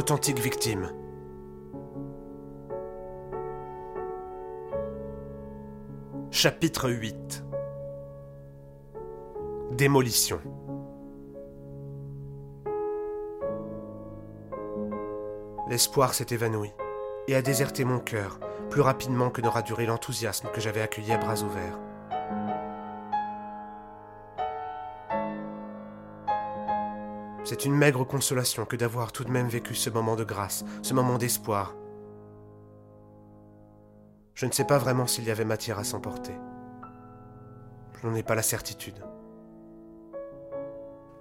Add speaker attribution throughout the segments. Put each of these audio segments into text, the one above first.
Speaker 1: Authentique victime. Chapitre 8 Démolition. L'espoir s'est évanoui et a déserté mon cœur plus rapidement que n'aura duré l'enthousiasme que j'avais accueilli à bras ouverts. C'est une maigre consolation que d'avoir tout de même vécu ce moment de grâce, ce moment d'espoir. Je ne sais pas vraiment s'il y avait matière à s'emporter. Je n'en ai pas la certitude.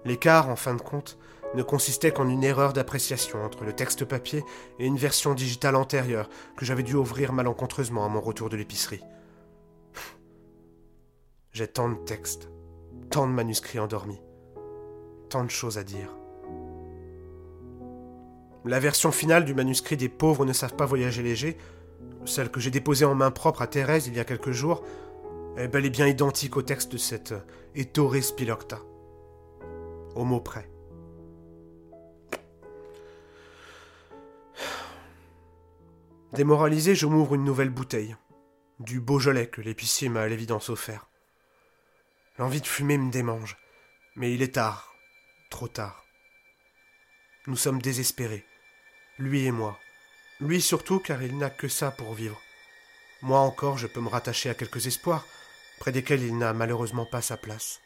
Speaker 1: L'écart, en fin de compte, ne consistait qu'en une erreur d'appréciation entre le texte papier et une version digitale antérieure que j'avais dû ouvrir malencontreusement à mon retour de l'épicerie. J'ai tant de textes, tant de manuscrits endormis, tant de choses à dire. La version finale du manuscrit des pauvres ne savent pas voyager léger, celle que j'ai déposée en main propre à Thérèse il y a quelques jours, est bel et bien identique au texte de cette Ettore Spilocta. Au mot près. Démoralisé, je m'ouvre une nouvelle bouteille. Du Beaujolais que l'épicier m'a à l'évidence offert. L'envie de fumer me démange. Mais il est tard. Trop tard. Nous sommes désespérés. Lui et moi. Lui surtout car il n'a que ça pour vivre. Moi encore, je peux me rattacher à quelques espoirs, près desquels il n'a malheureusement pas sa place.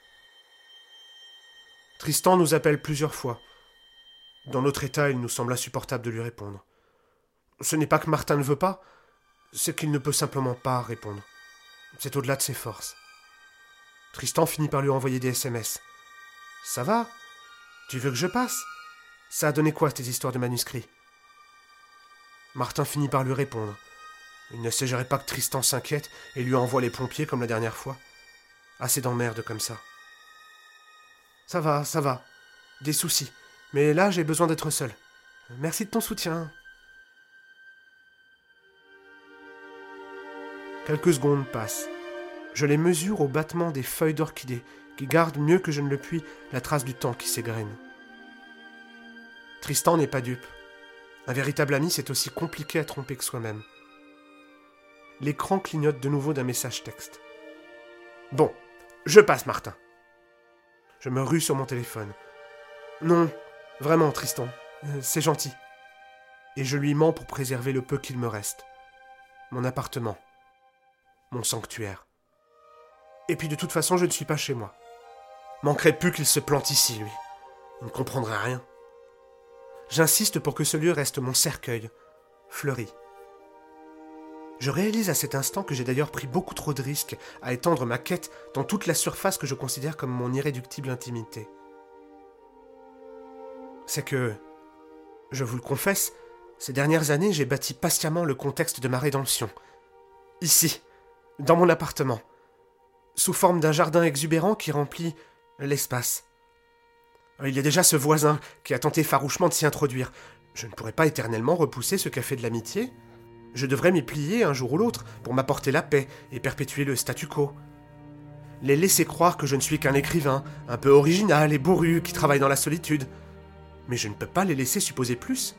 Speaker 1: Tristan nous appelle plusieurs fois. Dans notre état, il nous semble insupportable de lui répondre. Ce n'est pas que Martin ne veut pas, c'est qu'il ne peut simplement pas répondre. C'est au-delà de ses forces. Tristan finit par lui envoyer des SMS. Ça va? Tu veux que je passe? Ça a donné quoi tes histoires de manuscrits? Martin finit par lui répondre. Il ne s'agirait pas que Tristan s'inquiète et lui envoie les pompiers comme la dernière fois? Assez d'emmerde comme ça. Ça va, ça va. Des soucis. Mais là, j'ai besoin d'être seul. Merci de ton soutien. Quelques secondes passent. Je les mesure au battement des feuilles d'orchidée, qui gardent mieux que je ne le puis la trace du temps qui s'égrène. Tristan n'est pas dupe. Un véritable ami, c'est aussi compliqué à tromper que soi-même. L'écran clignote de nouveau d'un message texte. Bon, je passe, Martin. Je me rue sur mon téléphone. Non, vraiment, Tristan, euh, c'est gentil. Et je lui mens pour préserver le peu qu'il me reste. Mon appartement mon sanctuaire. Et puis de toute façon, je ne suis pas chez moi. Manquerait plus qu'il se plante ici, lui. Il ne comprendrait rien. J'insiste pour que ce lieu reste mon cercueil, fleuri. Je réalise à cet instant que j'ai d'ailleurs pris beaucoup trop de risques à étendre ma quête dans toute la surface que je considère comme mon irréductible intimité. C'est que, je vous le confesse, ces dernières années j'ai bâti patiemment le contexte de ma rédemption. Ici, dans mon appartement, sous forme d'un jardin exubérant qui remplit l'espace. Il y a déjà ce voisin qui a tenté farouchement de s'y introduire. Je ne pourrais pas éternellement repousser ce café de l'amitié. Je devrais m'y plier un jour ou l'autre pour m'apporter la paix et perpétuer le statu quo. Les laisser croire que je ne suis qu'un écrivain, un peu original et bourru qui travaille dans la solitude. Mais je ne peux pas les laisser supposer plus,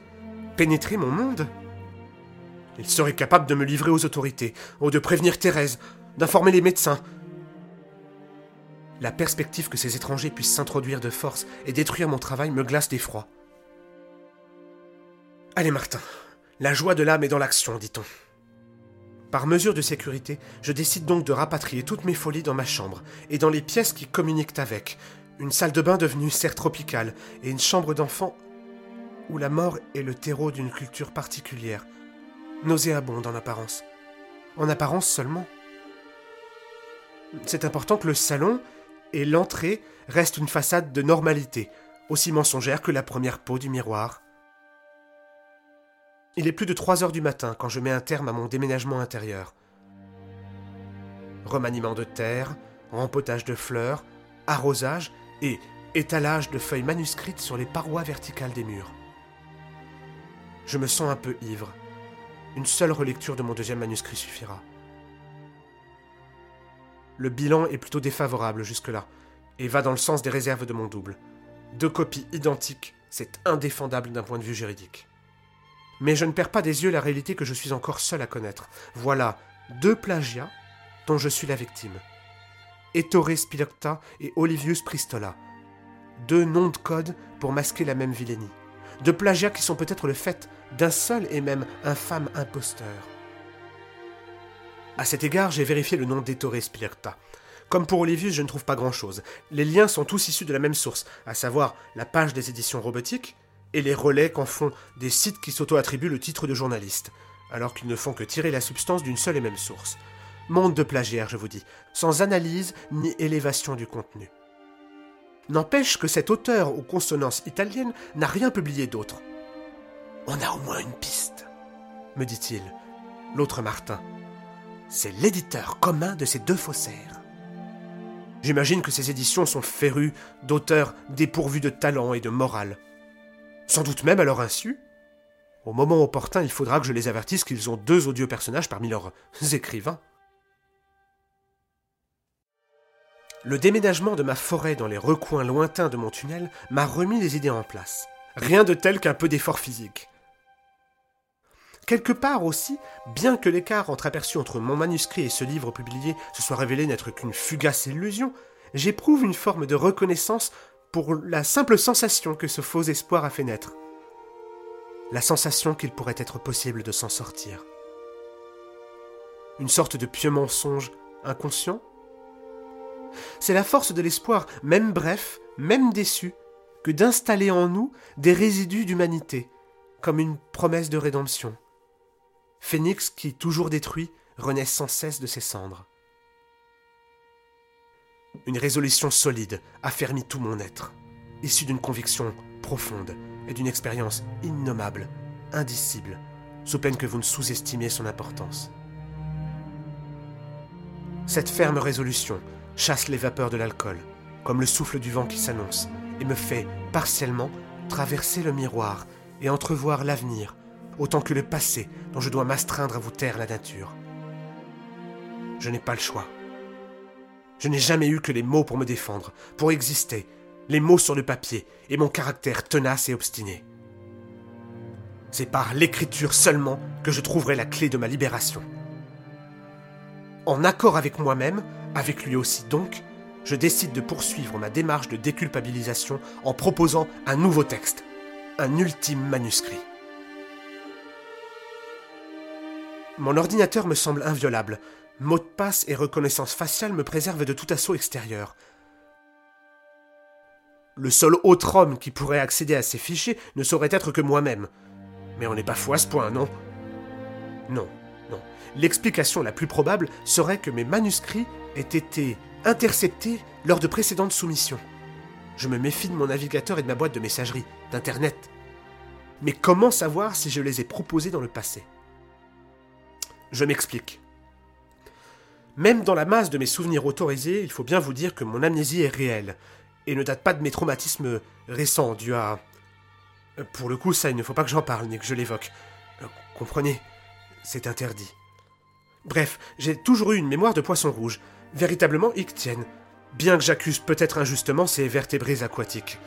Speaker 1: pénétrer mon monde. Il serait capable de me livrer aux autorités, ou de prévenir Thérèse, d'informer les médecins. La perspective que ces étrangers puissent s'introduire de force et détruire mon travail me glace d'effroi. Allez Martin, la joie de l'âme est dans l'action, dit-on. Par mesure de sécurité, je décide donc de rapatrier toutes mes folies dans ma chambre et dans les pièces qui communiquent avec, une salle de bain devenue serre tropicale et une chambre d'enfant où la mort est le terreau d'une culture particulière, nauséabonde en apparence. En apparence seulement. C'est important que le salon et l'entrée restent une façade de normalité, aussi mensongère que la première peau du miroir. Il est plus de 3 heures du matin quand je mets un terme à mon déménagement intérieur. Remaniement de terre, rempotage de fleurs, arrosage et étalage de feuilles manuscrites sur les parois verticales des murs. Je me sens un peu ivre. Une seule relecture de mon deuxième manuscrit suffira. Le bilan est plutôt défavorable jusque-là, et va dans le sens des réserves de mon double. Deux copies identiques, c'est indéfendable d'un point de vue juridique. Mais je ne perds pas des yeux la réalité que je suis encore seul à connaître. Voilà deux plagiats dont je suis la victime. Ettore Spilocta et Olivius Pristola. Deux noms de code pour masquer la même vilainie. Deux plagiats qui sont peut-être le fait d'un seul et même infâme imposteur. À cet égard, j'ai vérifié le nom d'Ettore Spilocta. Comme pour Olivius, je ne trouve pas grand-chose. Les liens sont tous issus de la même source, à savoir la page des éditions robotiques et les relais qu'en font des sites qui s'auto-attribuent le titre de journaliste, alors qu'ils ne font que tirer la substance d'une seule et même source. Monde de plagiaire, je vous dis, sans analyse ni élévation du contenu. N'empêche que cet auteur aux consonances italiennes n'a rien publié d'autre. On a au moins une piste, me dit-il. L'autre Martin. C'est l'éditeur commun de ces deux faussaires. J'imagine que ces éditions sont férues d'auteurs dépourvus de talent et de morale. Sans doute même à leur insu. Au moment opportun, il faudra que je les avertisse qu'ils ont deux odieux personnages parmi leurs écrivains. Le déménagement de ma forêt dans les recoins lointains de mon tunnel m'a remis les idées en place. Rien de tel qu'un peu d'effort physique. Quelque part aussi, bien que l'écart entreaperçu entre mon manuscrit et ce livre publié se soit révélé n'être qu'une fugace illusion, j'éprouve une forme de reconnaissance pour la simple sensation que ce faux espoir a fait naître. La sensation qu'il pourrait être possible de s'en sortir. Une sorte de pieux mensonge inconscient c'est la force de l'espoir, même bref, même déçu, que d'installer en nous des résidus d'humanité, comme une promesse de rédemption. Phénix qui, toujours détruit, renaît sans cesse de ses cendres. Une résolution solide affermit tout mon être, issue d'une conviction profonde et d'une expérience innommable, indicible, sous peine que vous ne sous-estimiez son importance. Cette ferme résolution chasse les vapeurs de l'alcool, comme le souffle du vent qui s'annonce, et me fait, partiellement, traverser le miroir et entrevoir l'avenir, autant que le passé dont je dois m'astreindre à vous taire la nature. Je n'ai pas le choix. Je n'ai jamais eu que les mots pour me défendre, pour exister, les mots sur le papier et mon caractère tenace et obstiné. C'est par l'écriture seulement que je trouverai la clé de ma libération. En accord avec moi-même, avec lui aussi donc, je décide de poursuivre ma démarche de déculpabilisation en proposant un nouveau texte, un ultime manuscrit. Mon ordinateur me semble inviolable. Mot de passe et reconnaissance faciale me préservent de tout assaut extérieur. Le seul autre homme qui pourrait accéder à ces fichiers ne saurait être que moi-même. Mais on n'est pas fou à ce point, non? Non, non. L'explication la plus probable serait que mes manuscrits aient été interceptés lors de précédentes soumissions. Je me méfie de mon navigateur et de ma boîte de messagerie, d'Internet. Mais comment savoir si je les ai proposés dans le passé? Je m'explique. Même dans la masse de mes souvenirs autorisés, il faut bien vous dire que mon amnésie est réelle, et ne date pas de mes traumatismes récents dus à... Pour le coup, ça, il ne faut pas que j'en parle, ni que je l'évoque. Euh, comprenez, c'est interdit. Bref, j'ai toujours eu une mémoire de poisson rouge, véritablement ictienne, bien que j'accuse peut-être injustement ces vertébrés aquatiques.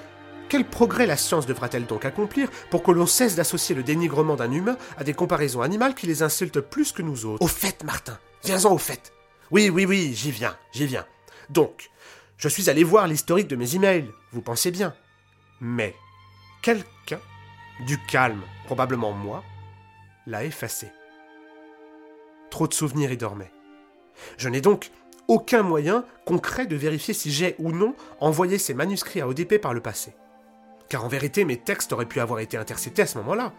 Speaker 1: Quel progrès la science devra-t-elle donc accomplir pour que l'on cesse d'associer le dénigrement d'un humain à des comparaisons animales qui les insultent plus que nous autres? Au fait, Martin, viens-en au fait. Oui, oui, oui, j'y viens, j'y viens. Donc, je suis allé voir l'historique de mes emails, vous pensez bien. Mais, quelqu'un, du calme, probablement moi, l'a effacé. Trop de souvenirs y dormaient. Je n'ai donc aucun moyen concret de vérifier si j'ai ou non envoyé ces manuscrits à ODP par le passé. Car en vérité, mes textes auraient pu avoir été interceptés à ce moment-là,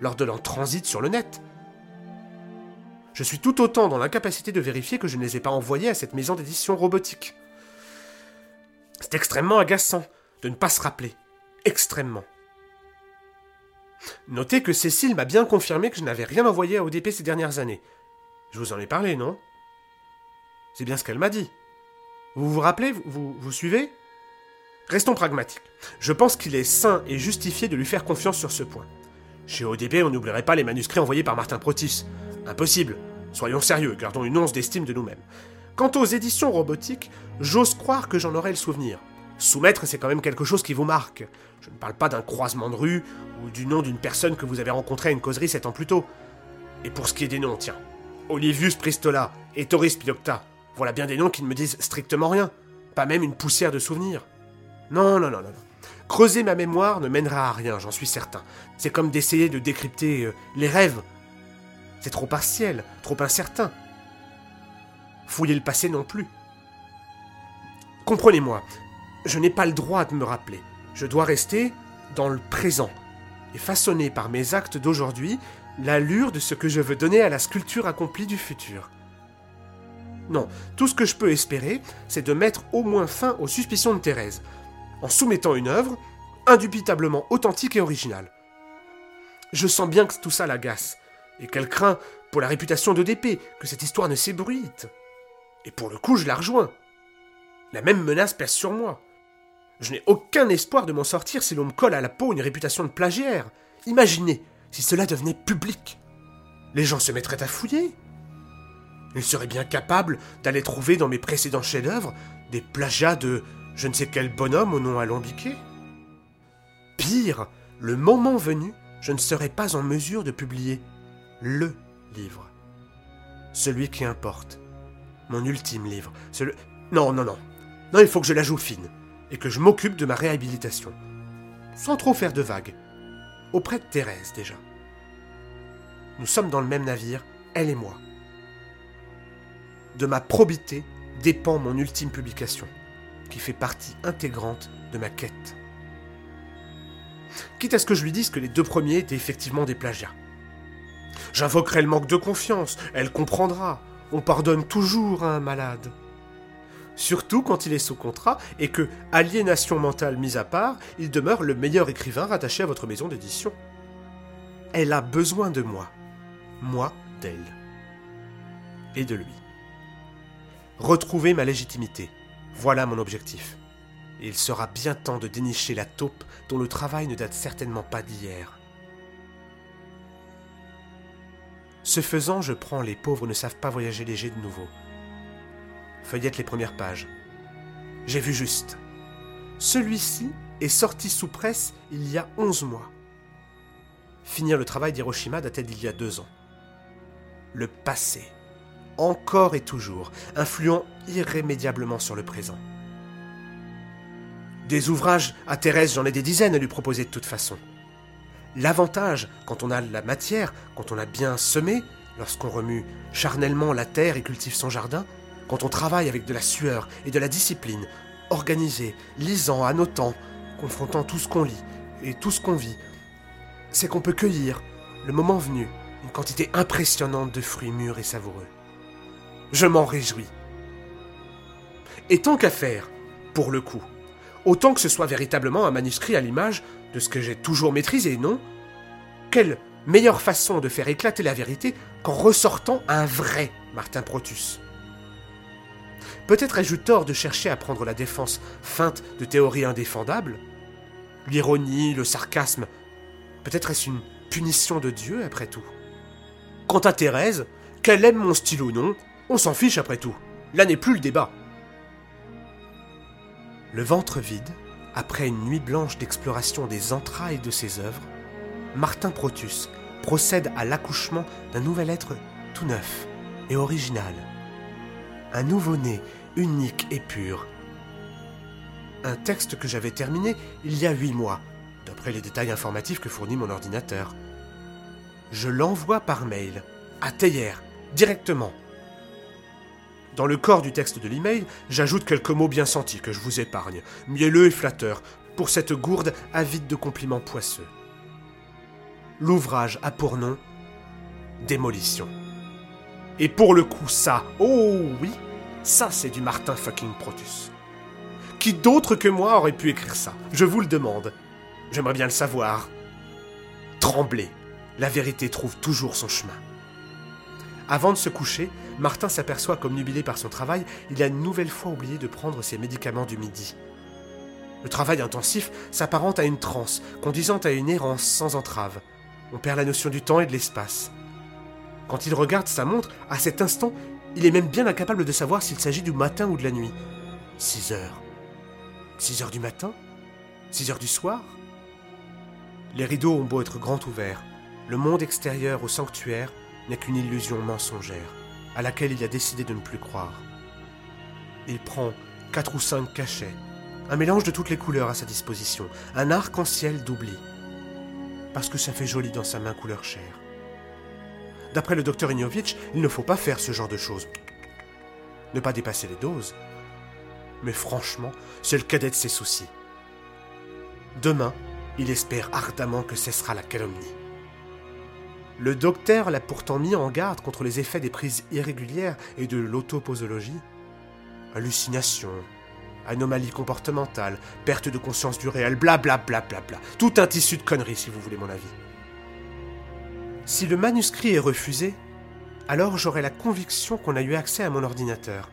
Speaker 1: lors de leur transit sur le net. Je suis tout autant dans l'incapacité de vérifier que je ne les ai pas envoyés à cette maison d'édition robotique. C'est extrêmement agaçant de ne pas se rappeler. Extrêmement. Notez que Cécile m'a bien confirmé que je n'avais rien envoyé à ODP ces dernières années, je vous en ai parlé, non? C'est bien ce qu'elle m'a dit. Vous vous rappelez? Vous, vous, suivez? Restons pragmatiques. Je pense qu'il est sain et justifié de lui faire confiance sur ce point. Chez ODP, on n'oublierait pas les manuscrits envoyés par Martin Protis. Impossible. Soyons sérieux, gardons une once d'estime de nous-mêmes. Quant aux éditions robotiques, j'ose croire que j'en aurai le souvenir. Soumettre, c'est quand même quelque chose qui vous marque. Je ne parle pas d'un croisement de rue ou du nom d'une personne que vous avez rencontrée à une causerie sept ans plus tôt. Et pour ce qui est des noms, tiens. Olivius Pristola et Toris Piocta. Voilà bien des noms qui ne me disent strictement rien. Pas même une poussière de souvenirs. Non, non, non, non. Creuser ma mémoire ne mènera à rien, j'en suis certain. C'est comme d'essayer de décrypter euh, les rêves. C'est trop partiel, trop incertain. Fouiller le passé non plus. Comprenez-moi, je n'ai pas le droit de me rappeler. Je dois rester dans le présent et façonner par mes actes d'aujourd'hui l'allure de ce que je veux donner à la sculpture accomplie du futur. Non, tout ce que je peux espérer, c'est de mettre au moins fin aux suspicions de Thérèse, en soumettant une œuvre indubitablement authentique et originale. Je sens bien que tout ça l'agace, et qu'elle craint pour la réputation de d'épée que cette histoire ne s'ébruite. Et pour le coup, je la rejoins. La même menace pèse sur moi. Je n'ai aucun espoir de m'en sortir si l'on me colle à la peau une réputation de plagiaire. Imaginez si cela devenait public. Les gens se mettraient à fouiller. Ils seraient bien capables d'aller trouver dans mes précédents chefs-d'œuvre des plagiats de je ne sais quel bonhomme au nom alambiqué. Pire, le moment venu, je ne serais pas en mesure de publier le livre. Celui qui importe. Mon ultime livre. Non, non, non. Non, il faut que je la joue fine et que je m'occupe de ma réhabilitation. Sans trop faire de vagues. Auprès de Thérèse déjà. Nous sommes dans le même navire, elle et moi. De ma probité dépend mon ultime publication, qui fait partie intégrante de ma quête. Quitte à ce que je lui dise que les deux premiers étaient effectivement des plagiats. J'invoquerai le manque de confiance, elle comprendra. On pardonne toujours à un malade surtout quand il est sous contrat et que, aliénation mentale mise à part, il demeure le meilleur écrivain rattaché à votre maison d'édition. Elle a besoin de moi, moi d'elle, et de lui. Retrouver ma légitimité, voilà mon objectif. Il sera bien temps de dénicher la taupe dont le travail ne date certainement pas d'hier. Ce faisant, je prends Les pauvres ne savent pas voyager léger de nouveau feuillette les premières pages. J'ai vu juste. Celui-ci est sorti sous presse il y a 11 mois. Finir le travail d'Hiroshima datait d'il y a deux ans. Le passé, encore et toujours, influant irrémédiablement sur le présent. Des ouvrages à Thérèse, j'en ai des dizaines à lui proposer de toute façon. L'avantage, quand on a la matière, quand on a bien semé, lorsqu'on remue charnellement la terre et cultive son jardin, quand on travaille avec de la sueur et de la discipline, organisé, lisant, annotant, confrontant tout ce qu'on lit et tout ce qu'on vit, c'est qu'on peut cueillir, le moment venu, une quantité impressionnante de fruits mûrs et savoureux. Je m'en réjouis. Et tant qu'à faire, pour le coup, autant que ce soit véritablement un manuscrit à l'image de ce que j'ai toujours maîtrisé, non? Quelle meilleure façon de faire éclater la vérité qu'en ressortant un vrai Martin Protus? Peut-être ai-je eu tort de chercher à prendre la défense feinte de théories indéfendables? L'ironie, le sarcasme, peut-être est-ce une punition de Dieu après tout? Quant à Thérèse, qu'elle aime mon style ou non, on s'en fiche après tout. Là n'est plus le débat. Le ventre vide, après une nuit blanche d'exploration des entrailles de ses œuvres, Martin Protus procède à l'accouchement d'un nouvel être tout neuf et original un nouveau-né, unique et pur. Un texte que j'avais terminé il y a huit mois, d'après les détails informatifs que fournit mon ordinateur. Je l'envoie par mail, à Théier, directement. Dans le corps du texte de l'email, j'ajoute quelques mots bien sentis que je vous épargne, mielleux et flatteurs, pour cette gourde avide de compliments poisseux. L'ouvrage a pour nom Démolition. Et pour le coup, ça, oh oui, ça c'est du Martin fucking Protus. Qui d'autre que moi aurait pu écrire ça? Je vous le demande. J'aimerais bien le savoir. Tremblez. La vérité trouve toujours son chemin. Avant de se coucher, Martin s'aperçoit qu'obnubilé par son travail, il a une nouvelle fois oublié de prendre ses médicaments du midi. Le travail intensif s'apparente à une transe, conduisant à une errance sans entrave. On perd la notion du temps et de l'espace. Quand il regarde sa montre, à cet instant, il est même bien incapable de savoir s'il s'agit du matin ou de la nuit. 6 heures. 6 heures du matin? 6 heures du soir? Les rideaux ont beau être grands ouverts, le monde extérieur au sanctuaire n'est qu'une illusion mensongère, à laquelle il a décidé de ne plus croire. Il prend quatre ou cinq cachets, un mélange de toutes les couleurs à sa disposition, un arc-en-ciel d'oubli, parce que ça fait joli dans sa main couleur chair. D'après le docteur Ignovitch, il ne faut pas faire ce genre de choses. Ne pas dépasser les doses. Mais franchement, c'est le cadet de ses soucis. Demain, il espère ardemment que cessera la calomnie. Le docteur l'a pourtant mis en garde contre les effets des prises irrégulières et de l'autoposologie. Hallucinations, anomalies comportementales, perte de conscience du réel, bla bla bla bla bla. Tout un tissu de conneries, si vous voulez mon avis. Si le manuscrit est refusé, alors j'aurai la conviction qu'on a eu accès à mon ordinateur.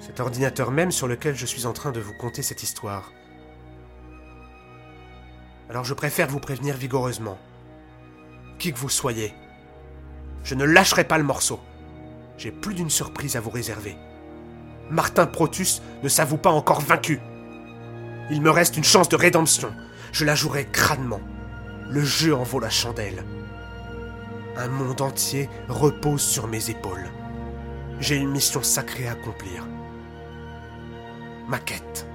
Speaker 1: Cet ordinateur même sur lequel je suis en train de vous conter cette histoire. Alors je préfère vous prévenir vigoureusement qui que vous soyez. Je ne lâcherai pas le morceau. J'ai plus d'une surprise à vous réserver. Martin Protus ne s'avoue pas encore vaincu. Il me reste une chance de rédemption. Je la jouerai crânement. Le jeu en vaut la chandelle. Un monde entier repose sur mes épaules. J'ai une mission sacrée à accomplir. Ma quête.